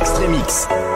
Extremix.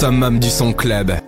Summum du son club.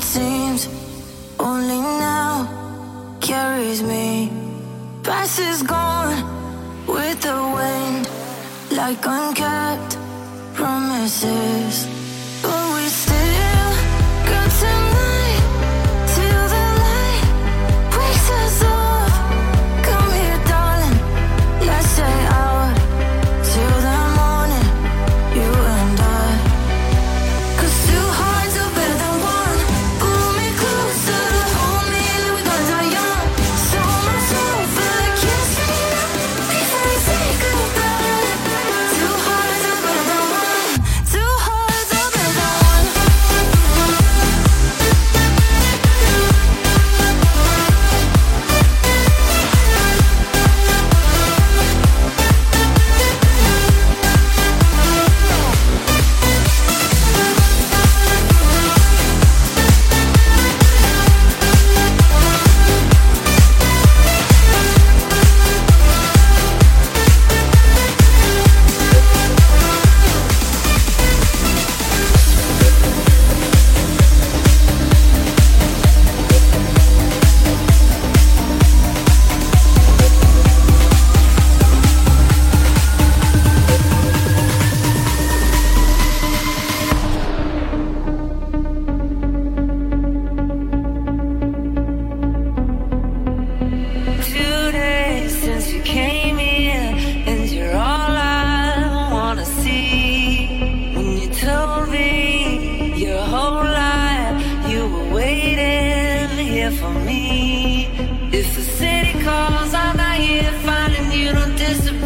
it seems only now carries me. Past is gone with the wind, like unkept promises.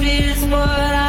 Is what I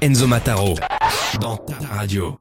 Enzo Mataro. Dans ta radio.